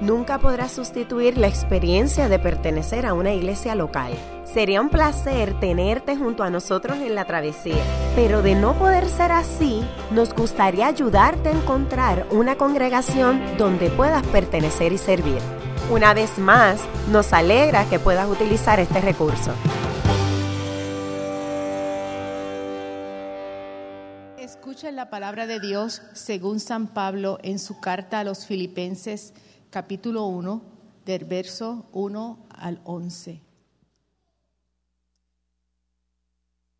nunca podrá sustituir la experiencia de pertenecer a una iglesia local. Sería un placer tenerte junto a nosotros en la travesía, pero de no poder ser así, nos gustaría ayudarte a encontrar una congregación donde puedas pertenecer y servir. Una vez más, nos alegra que puedas utilizar este recurso. Escuchen la palabra de Dios según San Pablo en su carta a los filipenses capítulo 1, del verso 1 al 11.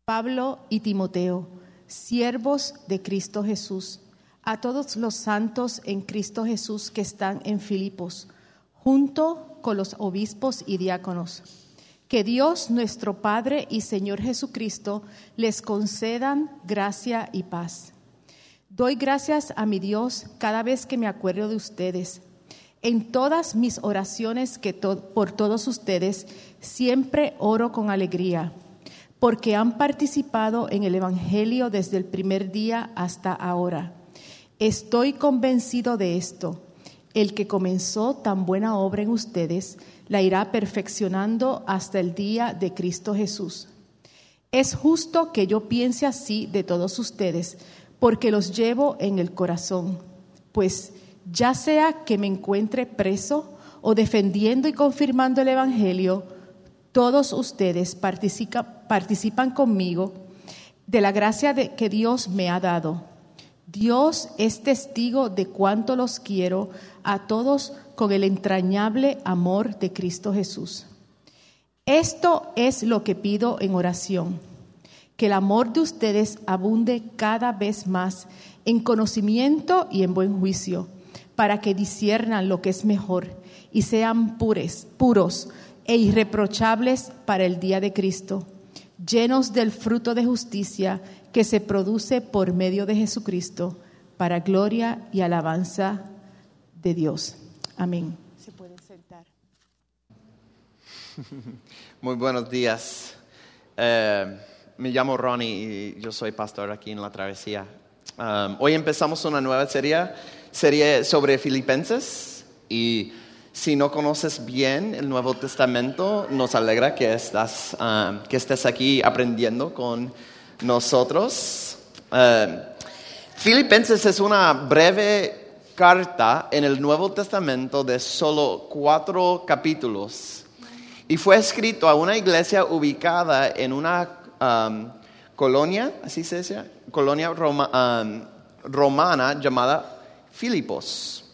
Pablo y Timoteo, siervos de Cristo Jesús, a todos los santos en Cristo Jesús que están en Filipos, junto con los obispos y diáconos. Que Dios nuestro Padre y Señor Jesucristo les concedan gracia y paz. Doy gracias a mi Dios cada vez que me acuerdo de ustedes en todas mis oraciones que por todos ustedes siempre oro con alegría, porque han participado en el Evangelio desde el primer día hasta ahora. Estoy convencido de esto. El que comenzó tan buena obra en ustedes la irá perfeccionando hasta el día de Cristo Jesús. Es justo que yo piense así de todos ustedes, porque los llevo en el corazón, pues ya sea que me encuentre preso o defendiendo y confirmando el Evangelio, todos ustedes participan conmigo de la gracia de, que Dios me ha dado. Dios es testigo de cuánto los quiero a todos con el entrañable amor de Cristo Jesús. Esto es lo que pido en oración, que el amor de ustedes abunde cada vez más en conocimiento y en buen juicio para que disiernan lo que es mejor y sean pures, puros e irreprochables para el día de Cristo, llenos del fruto de justicia que se produce por medio de Jesucristo, para gloria y alabanza de Dios. Amén. Se pueden sentar. Muy buenos días. Eh, me llamo Ronnie y yo soy pastor aquí en La Travesía. Um, hoy empezamos una nueva serie sería sobre Filipenses y si no conoces bien el Nuevo Testamento, nos alegra que, estás, ah, que estés aquí aprendiendo con nosotros. Ah, Filipenses es una breve carta en el Nuevo Testamento de solo cuatro capítulos y fue escrito a una iglesia ubicada en una colonia, así se dice, colonia romana llamada Filipos.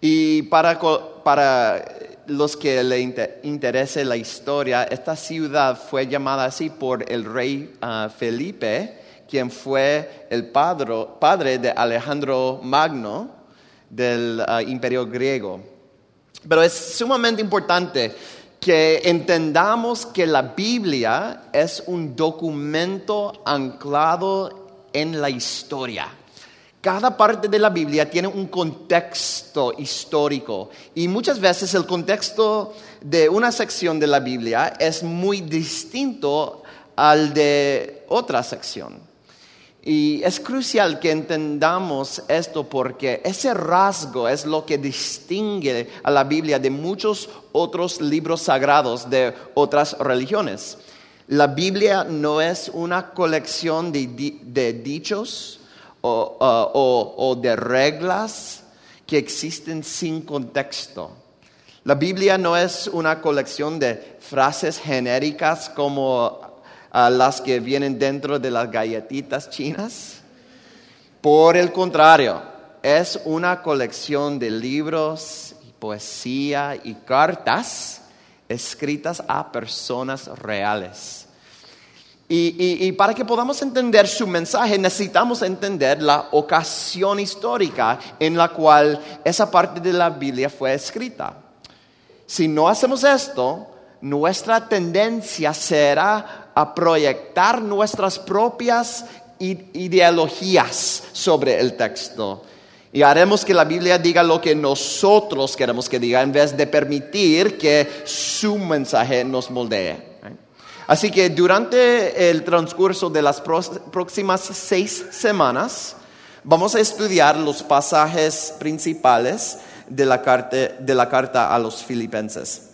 Y para, para los que le interese la historia, esta ciudad fue llamada así por el rey ah, Felipe, quien fue el padre, padre de Alejandro Magno del ah, imperio griego. Pero es sumamente importante que entendamos que la Biblia es un documento anclado en la historia. Cada parte de la Biblia tiene un contexto histórico y muchas veces el contexto de una sección de la Biblia es muy distinto al de otra sección. Y es crucial que entendamos esto porque ese rasgo es lo que distingue a la Biblia de muchos otros libros sagrados de otras religiones. La Biblia no es una colección de, dichos, o, de reglas que existen sin contexto. La Biblia no es una colección de frases genéricas como ah, las que vienen dentro de las galletitas chinas. Por el contrario, es una colección de libros, poesía y cartas escritas a personas reales. Y, para que podamos entender su mensaje necesitamos entender la ocasión histórica en la cual esa parte de la Biblia fue escrita. Si no hacemos esto, nuestra tendencia será a proyectar nuestras propias ideologías sobre el texto Y haremos que la Biblia diga lo que nosotros queremos que diga en vez de permitir que su mensaje nos moldee. Así que durante el transcurso de las próximas seis semanas vamos a estudiar los pasajes principales de la carta, de la carta a los filipenses.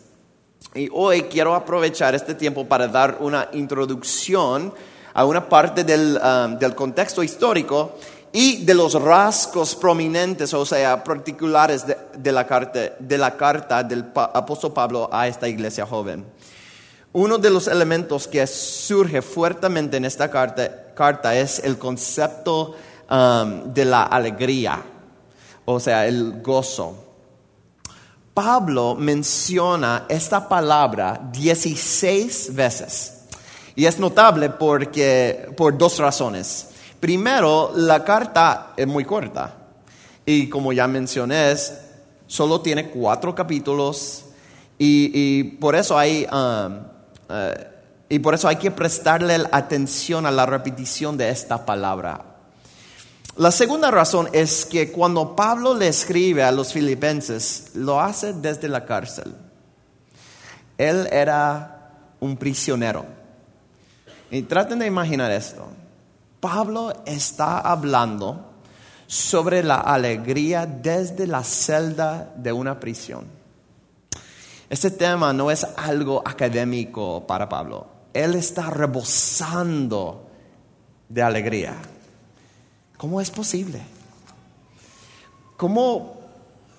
Y hoy quiero aprovechar este tiempo para dar una introducción a una parte del, um, del contexto histórico y de los rasgos prominentes, o sea, particulares de, la, carta, de la carta del apóstol Pablo a esta iglesia joven. Uno de los elementos que surge fuertemente en esta carta, es el concepto um, de la alegría, o sea, el gozo. Pablo menciona esta palabra 16 veces. Y es notable porque, por dos razones. Primero, la carta es muy corta. Y como ya mencioné, solo tiene cuatro capítulos. Y, por eso hay, um, eh, y por eso hay que prestarle atención a la repetición de esta palabra. La segunda razón es que cuando Pablo le escribe a los filipenses, lo hace desde la cárcel. Él era un prisionero. Y traten de imaginar esto. Pablo está hablando sobre la alegría desde la celda de una prisión. Este tema no es algo académico para Pablo. Él está rebosando de alegría. ¿Cómo es posible? ¿Cómo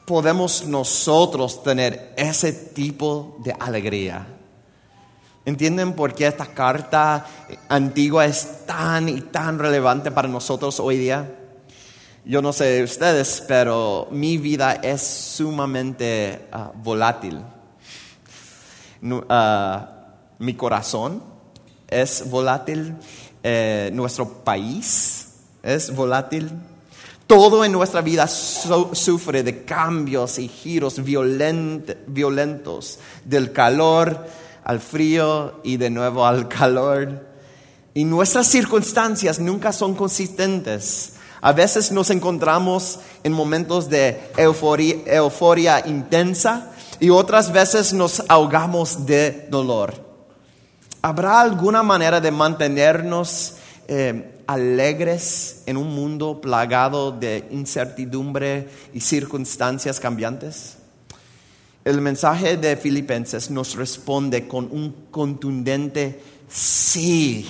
podemos nosotros tener ese tipo de alegría? ¿Entienden por qué esta carta antigua es tan y tan relevante para nosotros hoy día? Yo no sé ustedes, pero mi vida es sumamente ah, volátil. Ah, mi corazón es volátil, eh, nuestro país es volátil. Todo en nuestra vida sufre de cambios y giros violentos, del calor al frío y de nuevo al calor. Y nuestras circunstancias nunca son consistentes. A veces nos encontramos en momentos de euforia, euforia intensa y otras veces nos ahogamos de dolor. ¿Habrá alguna manera de mantenernos eh, alegres en un mundo plagado de incertidumbre y circunstancias cambiantes? El mensaje de Filipenses nos responde con un contundente sí.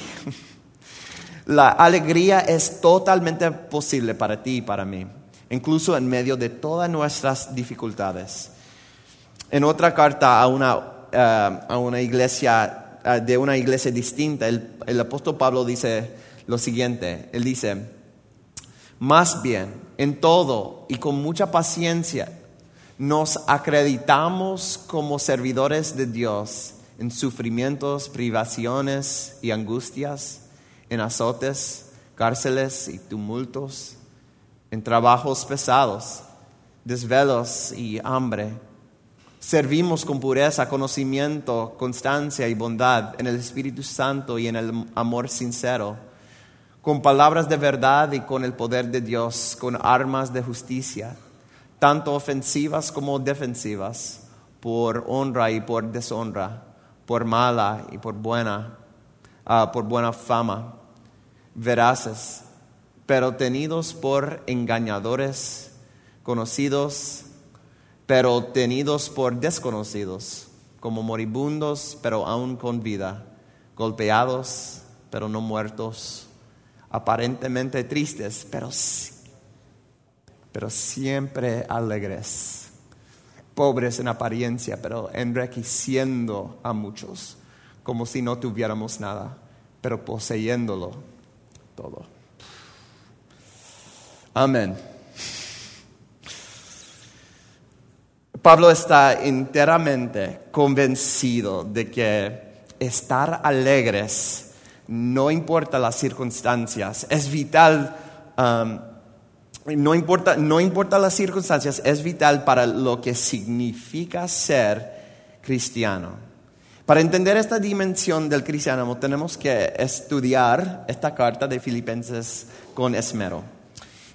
La alegría es totalmente posible para ti y para mí, incluso en medio de todas nuestras dificultades. En otra carta a una, eh, a una iglesia, eh, de una iglesia distinta, el apóstol Pablo dice, lo siguiente. Él dice, más bien, en todo y con mucha paciencia, nos acreditamos como servidores de Dios en sufrimientos, privaciones y angustias, en azotes, cárceles y tumultos, en trabajos pesados, desvelos y hambre. Servimos con pureza, conocimiento, constancia y bondad en el Espíritu Santo y en el amor sincero con palabras de verdad y con el poder de Dios, con armas de justicia, tanto ofensivas como defensivas, por honra y por deshonra, por mala y por buena, ah, por buena fama, veraces, pero tenidos por engañadores, conocidos, pero tenidos por desconocidos, como moribundos, pero aún con vida, golpeados, pero no muertos aparentemente tristes, pero, pero siempre alegres, pobres en apariencia, pero enriqueciendo a muchos, como si no tuviéramos nada, pero poseyéndolo todo. Amén. Pablo está enteramente convencido de que estar alegres no importa las circunstancias, es vital, um, no, importa, no importa las circunstancias, es vital para lo que significa ser cristiano. Para entender esta dimensión del cristianismo tenemos que estudiar esta carta de Filipenses con esmero.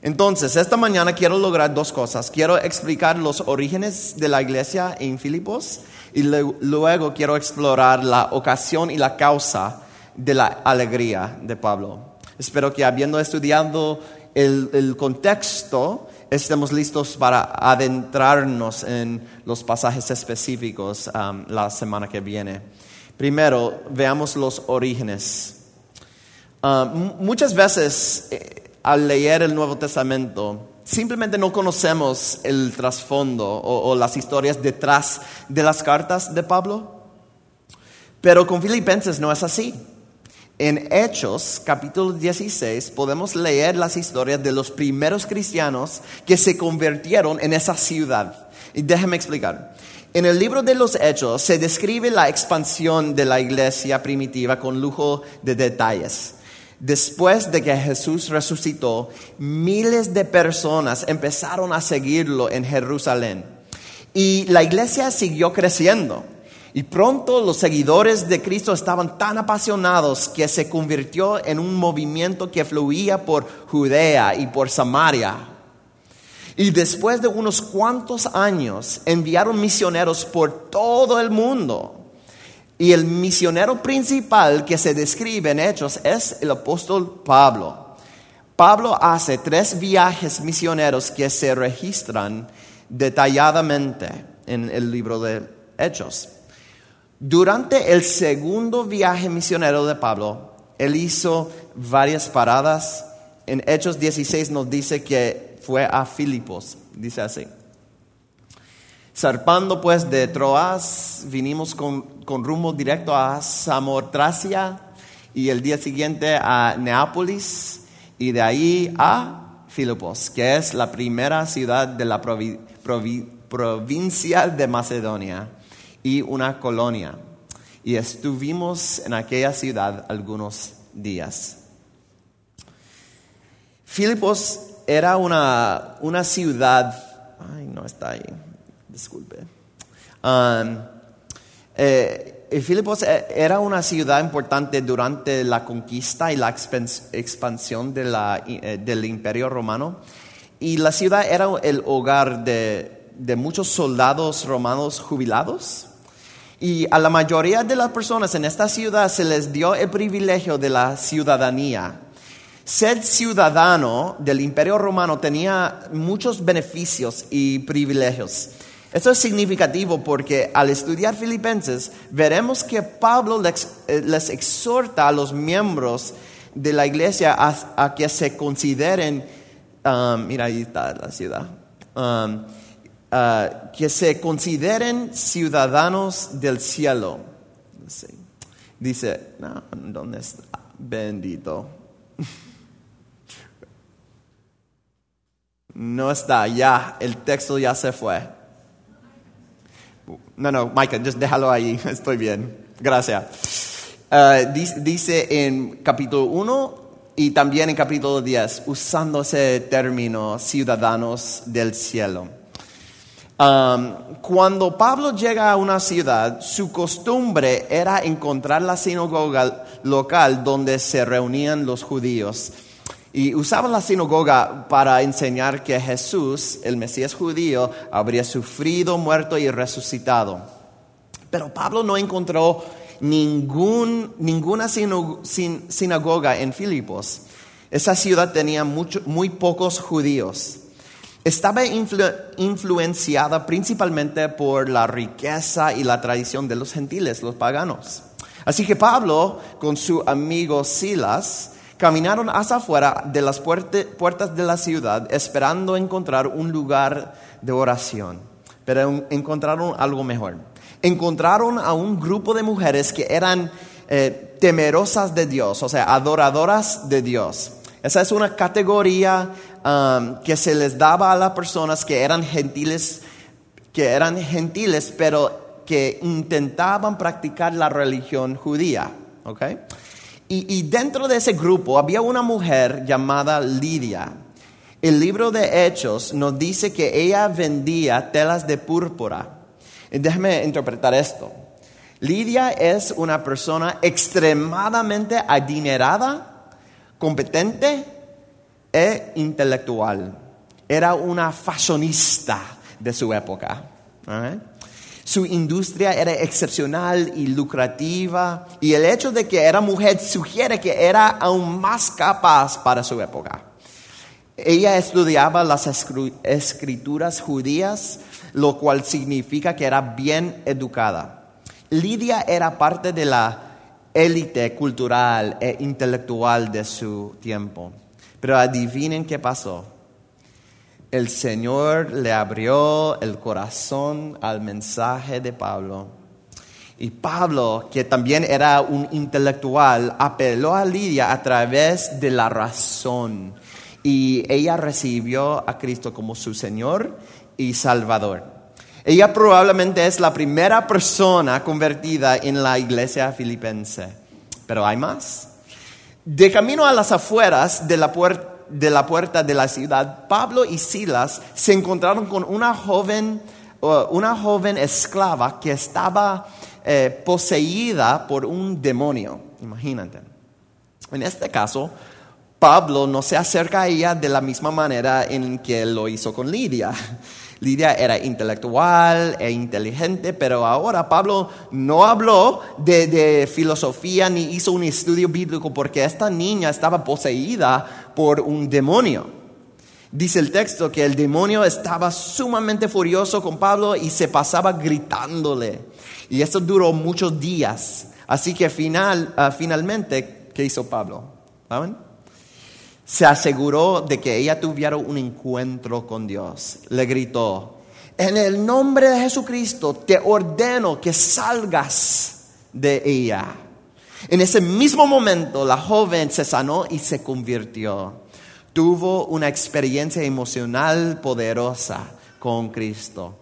Entonces, esta mañana quiero lograr dos cosas. Quiero explicar los orígenes de la iglesia en Filipos y luego quiero explorar la ocasión y la causa de la alegría de Pablo. Espero que habiendo estudiado el, contexto, estemos listos para adentrarnos en los pasajes específicos um, la semana que viene. Primero, veamos los orígenes. Um, muchas veces eh, al leer el Nuevo Testamento, simplemente no conocemos el trasfondo o, las historias detrás de las cartas de Pablo. Pero con Filipenses no es así. En Hechos, capítulo 16, podemos leer las historias de los primeros cristianos que se convirtieron en esa ciudad. Y déjeme explicar. En el libro de los Hechos se describe la expansión de la iglesia primitiva con lujo de detalles. Después de que Jesús resucitó, miles de personas empezaron a seguirlo en Jerusalén. Y la iglesia siguió creciendo. Y pronto los seguidores de Cristo estaban tan apasionados que se convirtió en un movimiento que fluía por Judea y por Samaria. Y después de unos cuantos años enviaron misioneros por todo el mundo y el misionero principal que se describe en Hechos es el apóstol Pablo. Pablo hace tres viajes misioneros que se registran detalladamente en el libro de Hechos. Durante el segundo viaje misionero de Pablo, él hizo varias paradas. En Hechos 16 nos dice que fue a Filipos, dice así. Zarpando pues de Troas, vinimos con, rumbo directo a Samotracia y el día siguiente a Neápolis y de ahí a Filipos, que es la primera ciudad de la provincia de Macedonia y una colonia. Y estuvimos en aquella ciudad algunos días. Filipos era una, una ciudad, ay, no está ahí, disculpe. Um, eh, Filipos eh, era una ciudad importante durante la conquista y la expansión eh, del imperio romano. Y la ciudad era el hogar de, de muchos soldados romanos jubilados. Y a la mayoría de las personas en esta ciudad se les dio el privilegio de la ciudadanía. Ser ciudadano del imperio romano tenía muchos beneficios y privilegios. Esto es significativo porque al estudiar Filipenses veremos que Pablo eh, les, exhorta a los miembros de la iglesia a, que se consideren, um, mira ahí está la ciudad, um, uh, que se consideren ciudadanos del cielo. Dice, no, ¿dónde está? Bendito. No está, ya, el texto ya se fue. No, no, Micah, just déjalo ahí, estoy bien. Gracias. Uh, dice en capítulo 1 y también en capítulo 10, usando ese término, ciudadanos del cielo. Um, cuando Pablo llega a una ciudad, su costumbre era encontrar la sinagoga local donde se reunían los judíos y usaba la sinagoga para enseñar que Jesús, el Mesías judío, habría sufrido, muerto y resucitado. Pero Pablo no encontró ningún, ninguna sinagoga en Filipos. Esa ciudad tenía muy pocos judíos. Estaba influenciada principalmente por la riqueza y la tradición de los gentiles, los paganos. Así que Pablo, con su amigo Silas, Caminaron hacia afuera de las puertas de la ciudad esperando encontrar un lugar de oración, pero encontraron algo mejor. Encontraron a un grupo de mujeres que eran eh, temerosas de Dios, o sea, adoradoras de Dios. Esa es una categoría um, que se les daba a las personas que eran gentiles, que eran gentiles, pero que intentaban practicar la religión judía. ¿okay? Y, dentro de ese grupo había una mujer llamada Lidia. El libro de Hechos nos dice que ella vendía telas de púrpura. Y déjeme interpretar esto. Lidia es una persona extremadamente adinerada, competente e intelectual. Era una fashionista de su época. ¿eh? Su industria era excepcional y lucrativa y el hecho de que era mujer sugiere que era aún más capaz para su época. Ella estudiaba las escrituras judías, lo cual significa que era bien educada. Lidia era parte de la élite cultural e intelectual de su tiempo. Pero adivinen qué pasó el Señor le abrió el corazón al mensaje de Pablo. Y Pablo, que también era un intelectual, apeló a Lidia a través de la razón. Y ella recibió a Cristo como su Señor y Salvador. Ella probablemente es la primera persona convertida en la iglesia filipense. Pero hay más. De camino a las afueras de la puerta de la puerta de la ciudad, Pablo y Silas se encontraron con una joven, una joven esclava que estaba eh, poseída por un demonio. Imagínate. En este caso, Pablo no se acerca a ella de la misma manera en que lo hizo con Lidia. Lidia era intelectual e inteligente, pero ahora Pablo no habló de, filosofía ni hizo un estudio bíblico porque esta niña estaba poseída por un demonio. Dice el texto que el demonio estaba sumamente furioso con Pablo y se pasaba gritándole. Y esto duró muchos días. Así que final, ah, finalmente, ¿qué hizo Pablo? ¿Saben? Se aseguró de que ella tuviera un encuentro con Dios. Le gritó, en el nombre de Jesucristo te ordeno que salgas de ella. En ese mismo momento la joven se sanó y se convirtió. Tuvo una experiencia emocional poderosa con Cristo.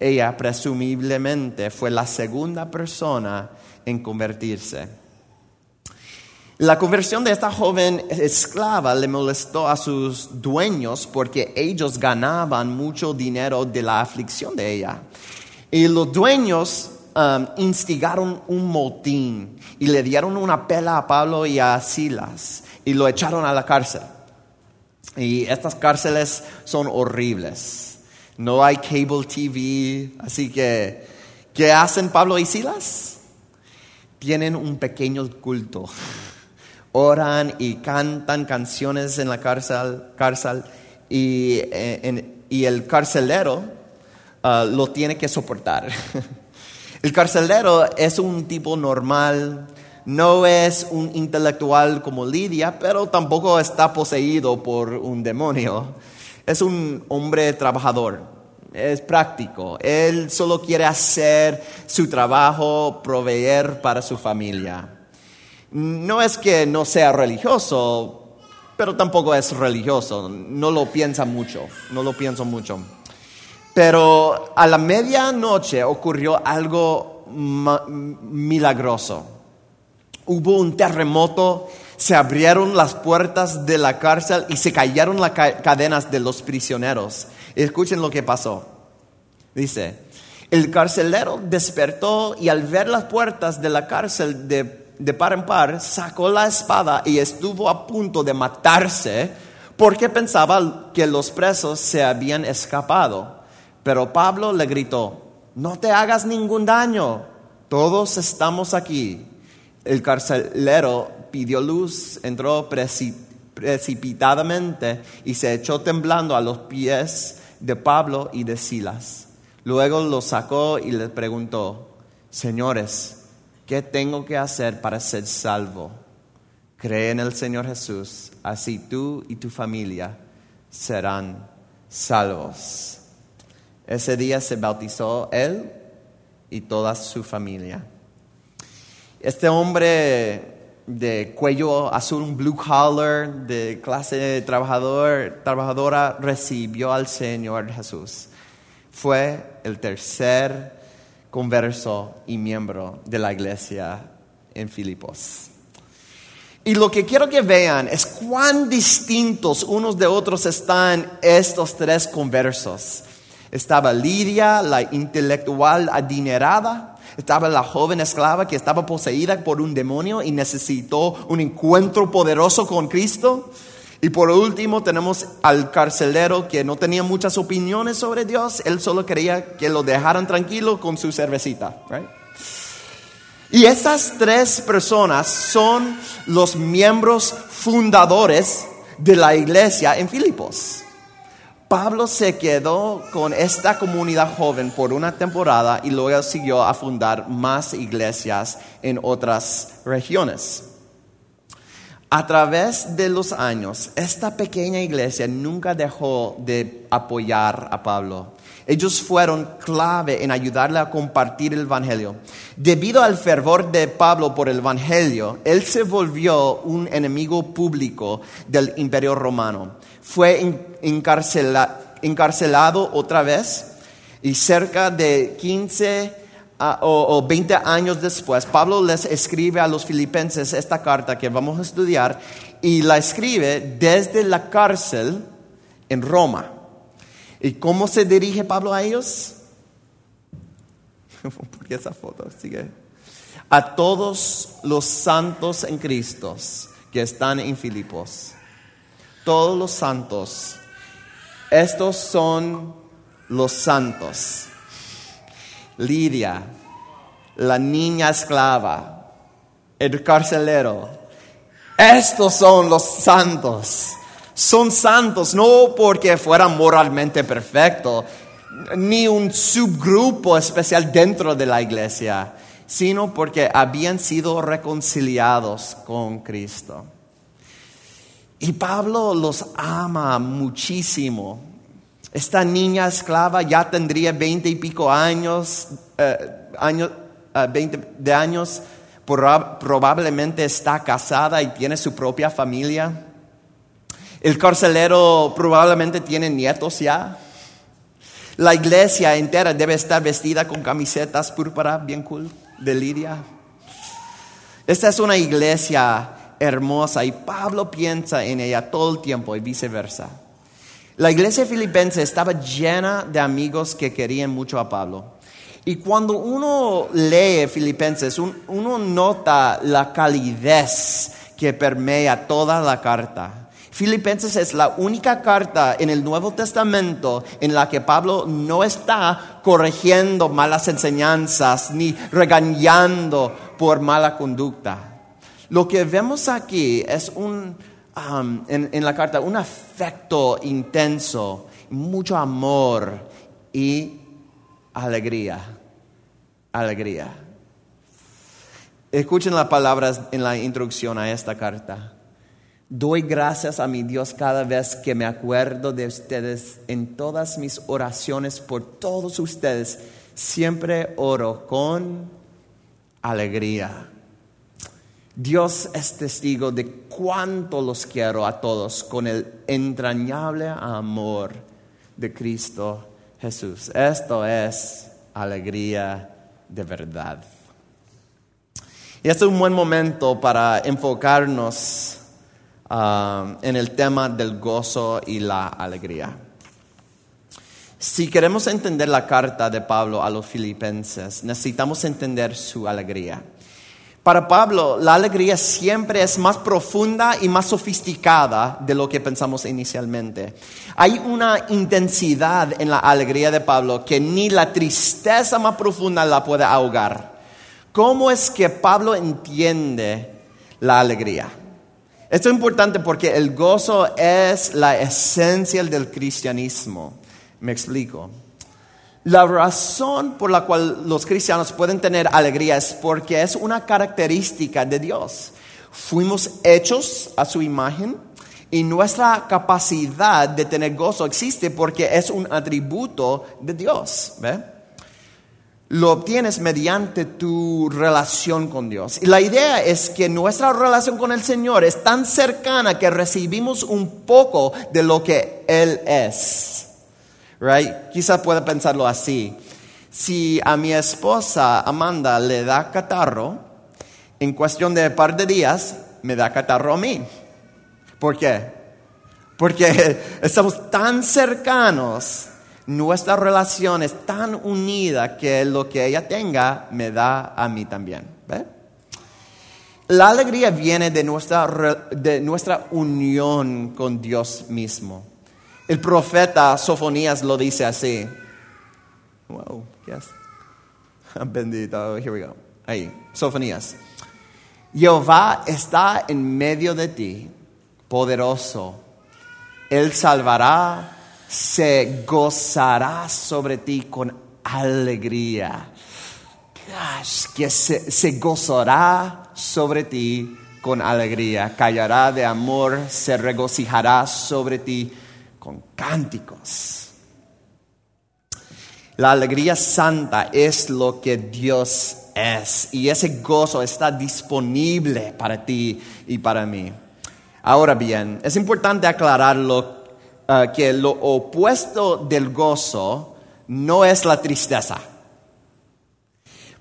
Ella presumiblemente fue la segunda persona en convertirse. La conversión de esta joven esclava le molestó a sus dueños porque ellos ganaban mucho dinero de la aflicción de ella. Y los dueños um, instigaron un motín y le dieron una pela a Pablo y a Silas y lo echaron a la cárcel. Y estas cárceles son horribles. No hay cable TV, así que, ¿qué hacen Pablo y Silas? Tienen un pequeño culto oran y cantan canciones en la cárcel, eh, y el carcelero ah, lo tiene que soportar. el carcelero es un tipo normal, no es un intelectual como Lidia, pero tampoco está poseído por un demonio. Es un hombre trabajador, es práctico. Él solo quiere hacer su trabajo, proveer para su familia. No es que no sea religioso, pero tampoco es religioso. No lo piensa mucho, no lo pienso mucho. Pero a la medianoche ocurrió algo milagroso. Hubo un terremoto, se abrieron las puertas de la cárcel y se cayeron las cadenas de los prisioneros. Escuchen lo que pasó. Dice, el carcelero despertó y al ver las puertas de la cárcel de de par en par, sacó la espada y estuvo a punto de matarse porque pensaba que los presos se habían escapado. Pero Pablo le gritó, no te hagas ningún daño, todos estamos aquí. El carcelero pidió luz, entró precipitadamente y se echó temblando a los pies de Pablo y de Silas. Luego lo sacó y le preguntó, señores, ¿Qué tengo que hacer para ser salvo? Cree en el Señor Jesús, así tú y tu familia serán salvos. Ese día se bautizó él y toda su familia. Este hombre de cuello azul, blue collar, de clase trabajador, trabajadora, recibió al Señor Jesús. Fue el tercer converso y miembro de la iglesia en Filipos. Y lo que quiero que vean es cuán distintos unos de otros están estos tres conversos. Estaba Lidia, la intelectual adinerada. Estaba la joven esclava que estaba poseída por un demonio y necesitó un encuentro poderoso con Cristo. Y por último tenemos al carcelero que no tenía muchas opiniones sobre Dios, él solo quería que lo dejaran tranquilo con su cervecita. Y esas tres personas son los miembros fundadores de la iglesia en Filipos. Pablo se quedó con esta comunidad joven por una temporada y luego siguió a fundar más iglesias en otras regiones. A través de los años, esta pequeña iglesia nunca dejó de apoyar a Pablo. Ellos fueron clave en ayudarle a compartir el Evangelio. Debido al fervor de Pablo por el Evangelio, él se volvió un enemigo público del imperio romano. Fue encarcelado otra vez y cerca de 15 o, 20 años después, Pablo les escribe a los filipenses esta carta que vamos a estudiar y la escribe desde la cárcel en Roma. ¿Y cómo se dirige Pablo a ellos? ¿Por qué esa foto? Sigue. A todos los santos en Cristo que están en Filipos. Todos los santos. Estos son los santos. Lidia, la niña esclava, el carcelero. Estos son los santos. Son santos no porque fueran moralmente perfectos, ni un subgrupo especial dentro de la iglesia, sino porque habían sido reconciliados con Cristo. Y Pablo los ama muchísimo esta niña esclava ya tendría veinte y pico años, eh, años eh, de años, probablemente está casada y tiene su propia familia. El carcelero probablemente tiene nietos ya. La iglesia entera debe estar vestida con camisetas púrpura, bien cool, de Lidia. Esta es una iglesia hermosa y Pablo piensa en ella todo el tiempo y viceversa. La iglesia filipense estaba llena de amigos que querían mucho a Pablo. Y cuando uno lee Filipenses, uno nota la calidez que permea toda la carta. Filipenses es la única carta en el Nuevo Testamento en la que Pablo no está corrigiendo malas enseñanzas ni regañando por mala conducta. Lo que vemos aquí es un, Um, en, la carta un afecto intenso, mucho amor y alegría. Alegría. Escuchen las palabras en la introducción a esta carta. Doy gracias a mi Dios cada vez que me acuerdo de ustedes en todas mis oraciones por todos ustedes. Siempre oro con alegría Dios es testigo de cuánto los quiero a todos con el entrañable amor de Cristo Jesús. Esto es alegría de verdad. Y este es un buen momento para enfocarnos ah, en el tema del gozo y la alegría. Si queremos entender la carta de Pablo a los filipenses, necesitamos entender su alegría. Para Pablo, la alegría siempre es más profunda y más sofisticada de lo que pensamos inicialmente. Hay una intensidad en la alegría de Pablo que ni la tristeza más profunda la puede ahogar. ¿Cómo es que Pablo entiende la alegría? Esto es importante porque el gozo es la esencia del cristianismo. Me explico. La razón por la cual los cristianos pueden tener alegría es porque es una característica de Dios. Fuimos hechos a su imagen y nuestra capacidad de tener gozo existe porque es un atributo de Dios. Lo obtienes mediante tu relación con Dios. Y la idea es que nuestra relación con el Señor es tan cercana que recibimos un poco de lo que Él es right? Quizás pueda pensarlo así. Si a mi esposa Amanda le da catarro, en cuestión de un par de días me da catarro a mí. ¿Por qué? Porque estamos tan cercanos, nuestra relación es tan unida que lo que ella tenga me da a mí también. La alegría viene de nuestra, de nuestra unión con Dios mismo. El profeta Sofonías lo dice así. Wow, yes. Bendito, here we go. Ahí, Sofonías. Jehová está en medio de ti, poderoso. Él salvará, se gozará sobre ti con alegría. Gosh, que se, se gozará sobre ti con alegría, callará de amor, se regocijará sobre ti con cánticos. La alegría santa es lo que Dios es y ese gozo está disponible para ti y para mí. Ahora bien, es importante aclararlo eh, que lo opuesto del gozo no es la tristeza.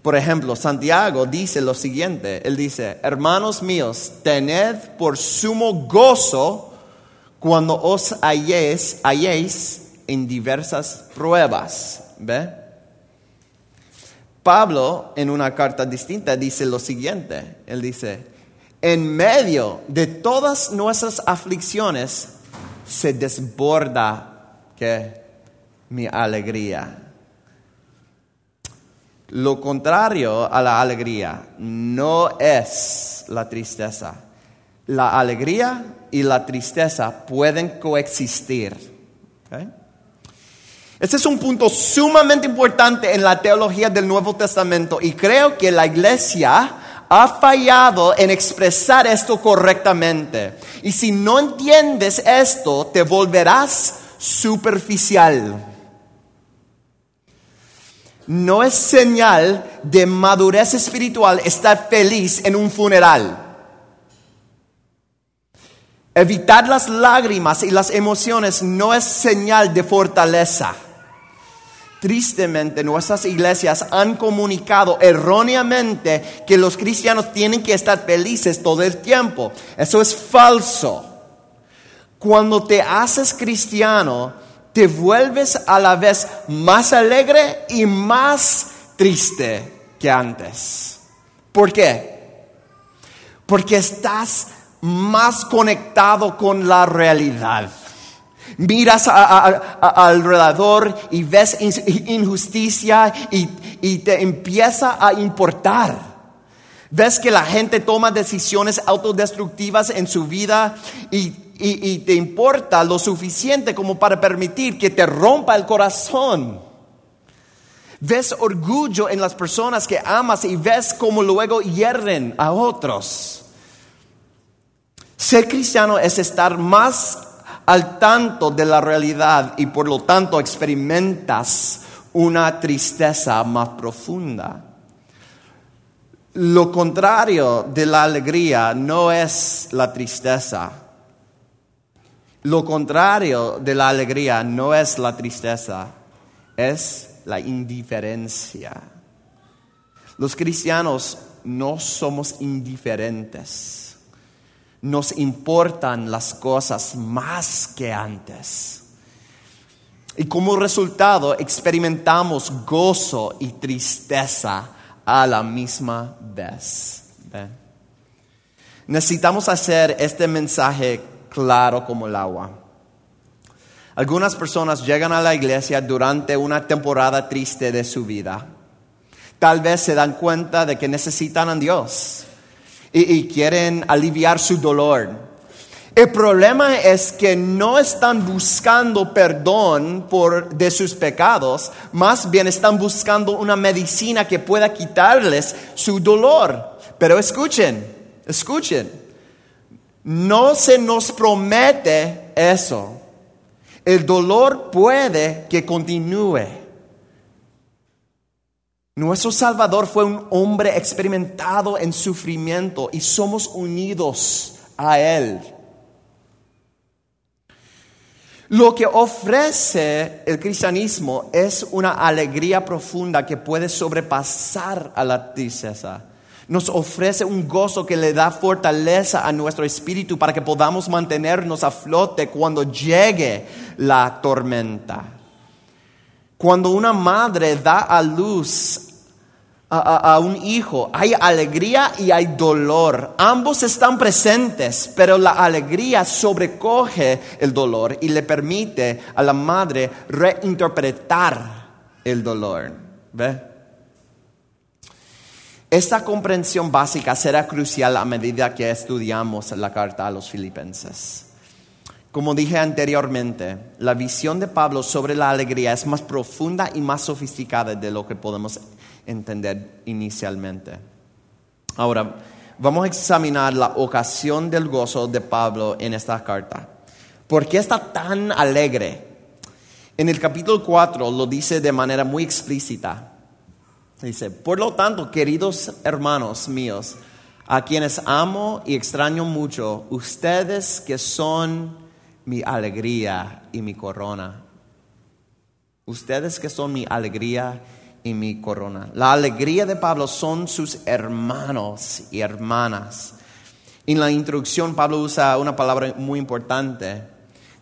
Por ejemplo, Santiago dice lo siguiente, él dice, hermanos míos, tened por sumo gozo cuando os halléis, halléis en diversas pruebas. ¿Ve? Pablo en una carta distinta dice lo siguiente, él dice, en medio de todas nuestras aflicciones se desborda que mi alegría. Lo contrario a la alegría no es la tristeza. La alegría y la tristeza pueden coexistir. Este es un punto sumamente importante en la teología del Nuevo Testamento y creo que la iglesia ha fallado en expresar esto correctamente. Y si no entiendes esto, te volverás superficial. No es señal de madurez espiritual estar feliz en un funeral. Evitar las lágrimas y las emociones no es señal de fortaleza. Tristemente, nuestras iglesias han comunicado erróneamente que los cristianos tienen que estar felices todo el tiempo. Eso es falso. Cuando te haces cristiano, te vuelves a la vez más alegre y más triste que antes. ¿Por qué? Porque estás más conectado con la realidad. Miras alrededor y ves in- injusticia y, te empieza a importar. Ves que la gente toma decisiones autodestructivas en su vida y te importa lo suficiente como para permitir que te rompa el corazón. Ves orgullo en las personas que amas y ves cómo luego hierren a otros. Ser cristiano es estar más al tanto de la realidad y por lo tanto experimentas una tristeza más profunda. Lo contrario de la alegría no es la tristeza. Lo contrario de la alegría no es la tristeza, es la indiferencia. Los cristianos no somos indiferentes. Nos importan las cosas más que antes. Y como resultado experimentamos gozo y tristeza a la misma vez. ¿Ve? Necesitamos hacer este mensaje claro como el agua. Algunas personas llegan a la iglesia durante una temporada triste de su vida. Tal vez se dan cuenta de que necesitan a Dios y, quieren aliviar su dolor. El problema es que no están buscando perdón por, de sus pecados, más bien están buscando una medicina que pueda quitarles su dolor. Pero escuchen, escuchen, no se nos promete eso. El dolor puede que continúe. Nuestro Salvador fue un hombre experimentado en sufrimiento y somos unidos a Él. Lo que ofrece el cristianismo es una alegría profunda que puede sobrepasar a la tristeza. Nos ofrece un gozo que le da fortaleza a nuestro espíritu para que podamos mantenernos a flote cuando llegue la tormenta. Cuando una madre da a luz a, un hijo, hay alegría y hay dolor. Ambos están presentes, pero la alegría sobrecoge el dolor y le permite a la madre reinterpretar el dolor. ¿Ve? Esta comprensión básica será crucial a medida que estudiamos la carta a los filipenses. Como dije anteriormente, la visión de Pablo sobre la alegría es más profunda y más sofisticada de lo que podemos entender inicialmente. Ahora, vamos a examinar la ocasión del gozo de Pablo en esta carta. ¿Por qué está tan alegre? En el capítulo 4 lo dice de manera muy explícita. Dice, por lo tanto, queridos hermanos míos, a quienes amo y extraño mucho, ustedes que son mi alegría y mi corona. Ustedes que son mi alegría y mi corona. La alegría de Pablo son sus hermanos y hermanas. En la introducción Pablo usa una palabra muy importante.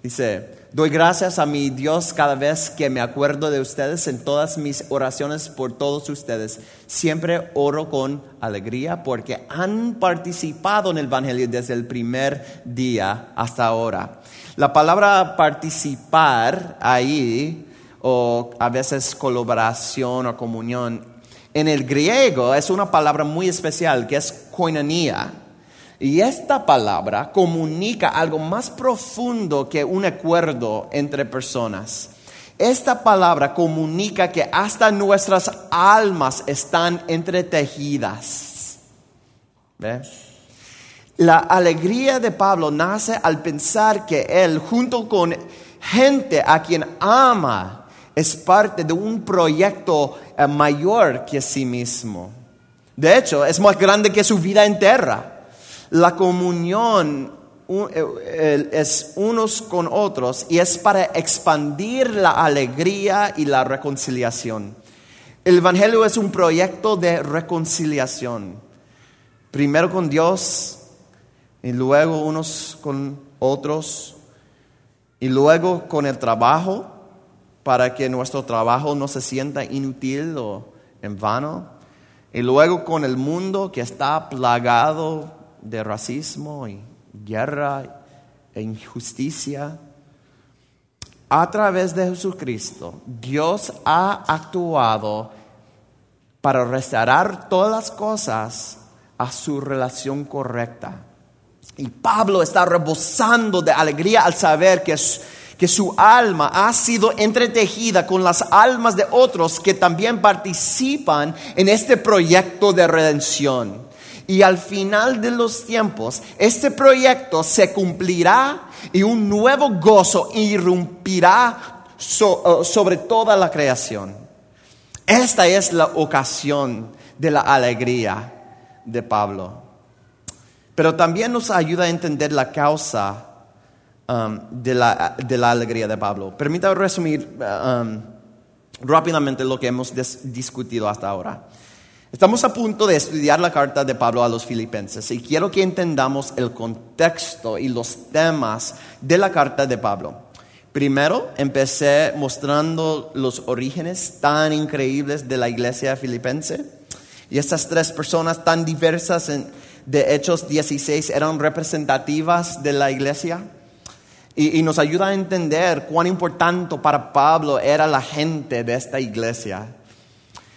Dice, doy gracias a mi Dios cada vez que me acuerdo de ustedes en todas mis oraciones por todos ustedes. Siempre oro con alegría porque han participado en el Evangelio desde el primer día hasta ahora. La palabra participar ahí, o a veces colaboración o comunión, en el griego es una palabra muy especial que es koinonia. Y esta palabra comunica algo más profundo que un acuerdo entre personas. Esta palabra comunica que hasta nuestras almas están entretejidas. ¿Ve? La alegría de Pablo nace al pensar que él, junto con gente a quien ama, es parte de un proyecto eh, mayor que sí mismo. De hecho, es más grande que su vida entera. La comunión un- eh, es unos con otros y es para expandir la alegría y la reconciliación. El Evangelio es un proyecto de reconciliación. Primero con Dios y luego unos con otros y luego con el trabajo para que nuestro trabajo no se sienta inútil o en vano. Y luego con el mundo que está plagado de racismo y guerra e injusticia. A través de Jesucristo, Dios ha actuado para restaurar todas las cosas a su relación correcta. Y Pablo está rebosando de alegría al saber que, su- que su alma ha sido entretejida con las almas de otros que también participan en este proyecto de redención. Y al final de los tiempos, este proyecto se cumplirá y un nuevo gozo irrumpirá eh, sobre toda la creación. Esta es la ocasión de la alegría de Pablo. Pero también nos ayuda a entender la causa um, de, la, de la alegría de Pablo. Permítame resumir uh, um, rápidamente lo que hemos discutido hasta ahora. Estamos a punto de estudiar la carta de Pablo a los filipenses y quiero que entendamos el contexto y los temas de la carta de Pablo. Primero, empecé mostrando los orígenes tan increíbles de la iglesia filipense y estas tres personas tan diversas en- de Hechos 16 eran representativas de la iglesia. Y, y nos ayuda a entender cuán importante para Pablo era la gente de esta iglesia.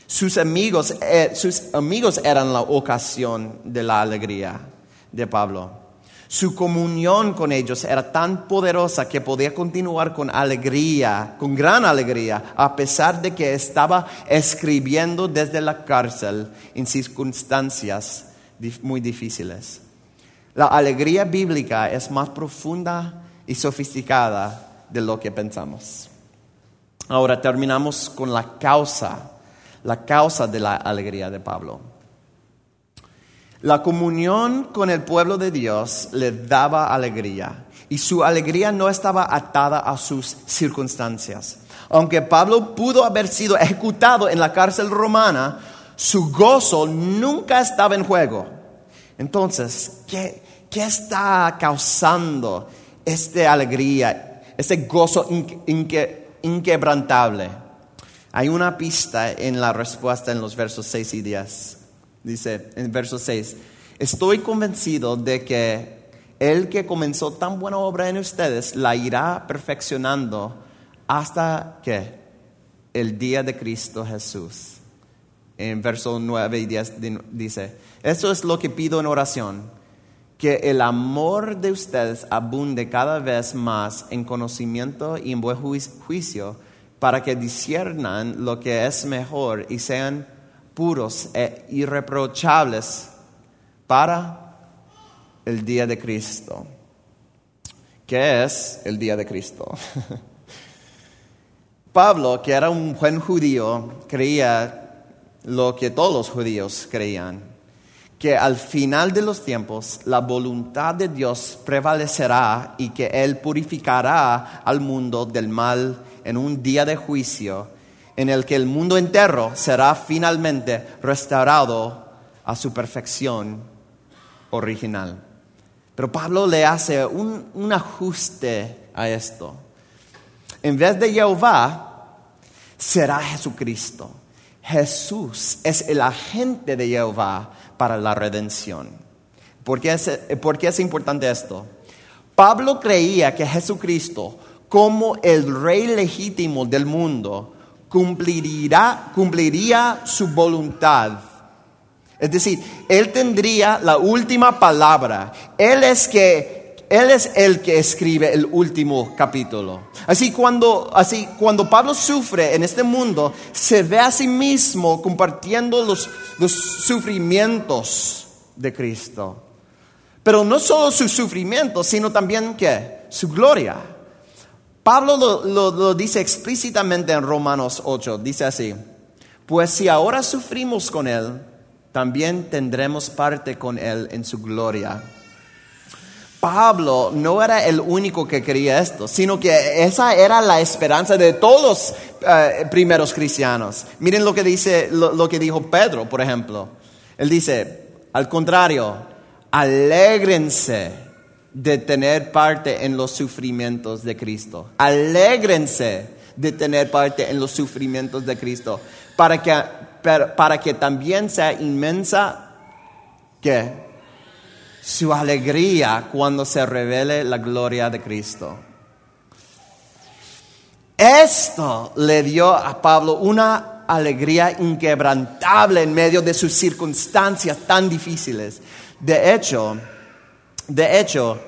Sus amigos, eh, sus amigos eran la ocasión de la alegría de Pablo. Su comunión con ellos era tan poderosa que podía continuar con alegría, con gran alegría, a pesar de que estaba escribiendo desde la cárcel en circunstancias muy difíciles. La alegría bíblica es más profunda y sofisticada de lo que pensamos. Ahora terminamos con la causa, la causa de la alegría de Pablo. La comunión con el pueblo de Dios le daba alegría y su alegría no estaba atada a sus circunstancias. Aunque Pablo pudo haber sido ejecutado en la cárcel romana, su gozo nunca estaba en juego. Entonces, ¿qué, qué está causando esta alegría, este gozo inque- inque- inquebrantable? Hay una pista en la respuesta en los versos 6 y 10. Dice en verso 6, estoy convencido de que el que comenzó tan buena obra en ustedes la irá perfeccionando hasta que el día de Cristo Jesús. En verso 9 y 10 dice, eso es lo que pido en oración, que el amor de ustedes abunde cada vez más en conocimiento y en buen juicio, para que disciernan lo que es mejor y sean puros e irreprochables para el día de Cristo. ¿Qué es el día de Cristo? Pablo, que era un buen judío, creía lo que todos los judíos creían, que al final de los tiempos la voluntad de Dios prevalecerá y que Él purificará al mundo del mal en un día de juicio en el que el mundo entero será finalmente restaurado a su perfección original. Pero Pablo le hace un, un ajuste a esto en vez de Jehová, será Jesucristo. Jesús es el agente de Jehová para la redención. ¿Por qué es, es importante esto? Pablo creía que Jesucristo, como el rey legítimo del mundo, cumpliría, su voluntad. Es decir, Él tendría la última palabra. Él es que él es el que escribe el último capítulo. Así cuando, así cuando Pablo sufre en este mundo, se ve a sí mismo compartiendo los, los sufrimientos de Cristo. Pero no solo su sufrimiento, sino también ¿qué? su gloria. Pablo lo, lo dice explícitamente en Romanos 8, dice así, pues si ahora sufrimos con Él, también tendremos parte con Él en su gloria. Pablo no era el único que quería esto, sino que esa era la esperanza de todos los eh, primeros cristianos. Miren lo que dice, lo, que dijo Pedro, por ejemplo. Él dice, al contrario, alégrense de tener parte en los sufrimientos de Cristo. Alégrense de tener parte en los sufrimientos de Cristo, para que, para que también sea inmensa su alegría cuando se revele la gloria de Cristo. Esto le dio a Pablo una alegría inquebrantable en medio de sus circunstancias tan difíciles. De hecho, de hecho,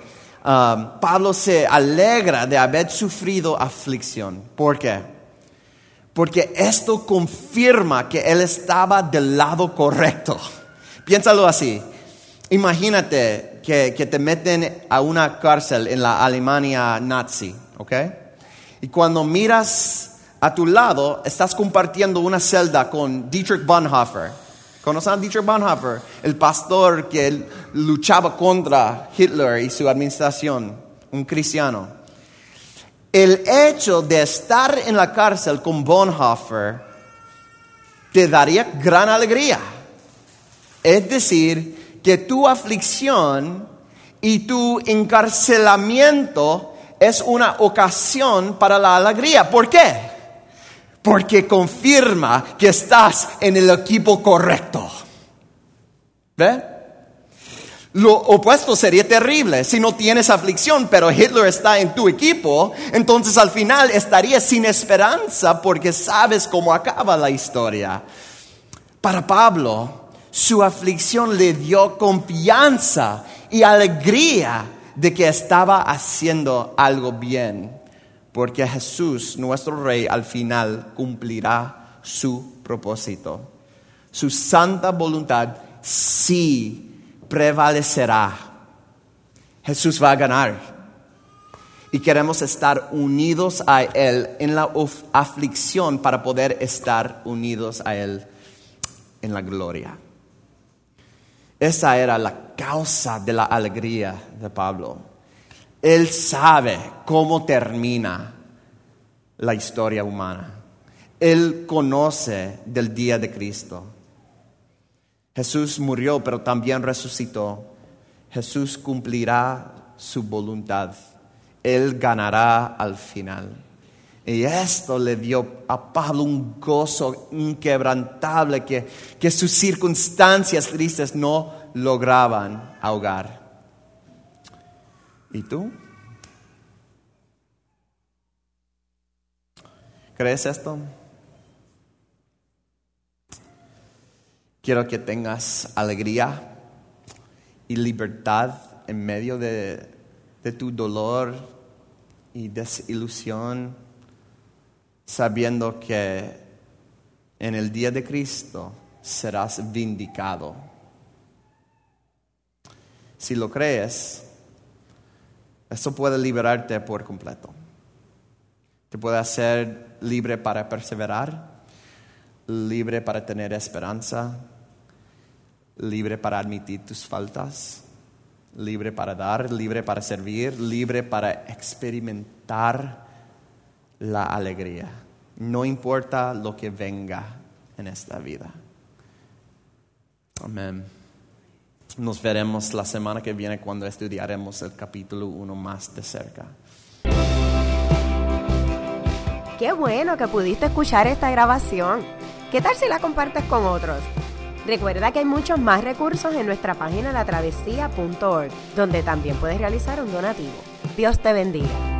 um, Pablo se alegra de haber sufrido aflicción. ¿Por qué? Porque esto confirma que él estaba del lado correcto. Piénsalo así. Imagínate que, te meten a una cárcel en la Alemania nazi, ¿ok? Y cuando miras a tu lado, estás compartiendo una celda con Dietrich Bonhoeffer. ¿Conocen a Dietrich Bonhoeffer? El pastor que luchaba contra Hitler y su administración, un cristiano. El hecho de estar en la cárcel con Bonhoeffer te daría gran alegría. Es decir, que tu aflicción y tu encarcelamiento es una ocasión para la alegría. ¿Por qué? Porque confirma que estás en el equipo correcto. ¿Ve? Lo opuesto sería terrible. Si no tienes aflicción, pero Hitler está en tu equipo, entonces al final estarías sin esperanza porque sabes cómo acaba la historia. Para Pablo, su aflicción le dio confianza y alegría de que estaba haciendo algo bien, porque Jesús, nuestro Rey, al final cumplirá su propósito. Su santa voluntad sí prevalecerá. Jesús va a ganar. Y queremos estar unidos a Él en la aflicción para poder estar unidos a Él en la gloria. Esa era la causa de la alegría de Pablo. Él sabe cómo termina la historia humana. Él conoce del día de Cristo. Jesús murió, pero también resucitó. Jesús cumplirá su voluntad. Él ganará al final. Y esto le dio a Pablo un gozo inquebrantable que, que sus circunstancias tristes no lograban ahogar. ¿Y tú? ¿Crees esto? Quiero que tengas alegría y libertad en medio de, tu dolor y desilusión, sabiendo que en el día de Cristo serás vindicado. Si lo crees, eso puede liberarte por completo. Te puede hacer libre para perseverar, libre para tener esperanza, libre para admitir tus faltas, libre para dar, libre para servir, libre para experimentar la alegría. No importa lo que venga en esta vida. Amén. Nos veremos la semana que viene cuando estudiaremos el capítulo 1 más de cerca. Qué bueno que pudiste escuchar esta grabación. ¿Qué tal si la compartes con otros? Recuerda que hay muchos más recursos en nuestra página latravesía.org, donde también puedes realizar un donativo. Dios te bendiga.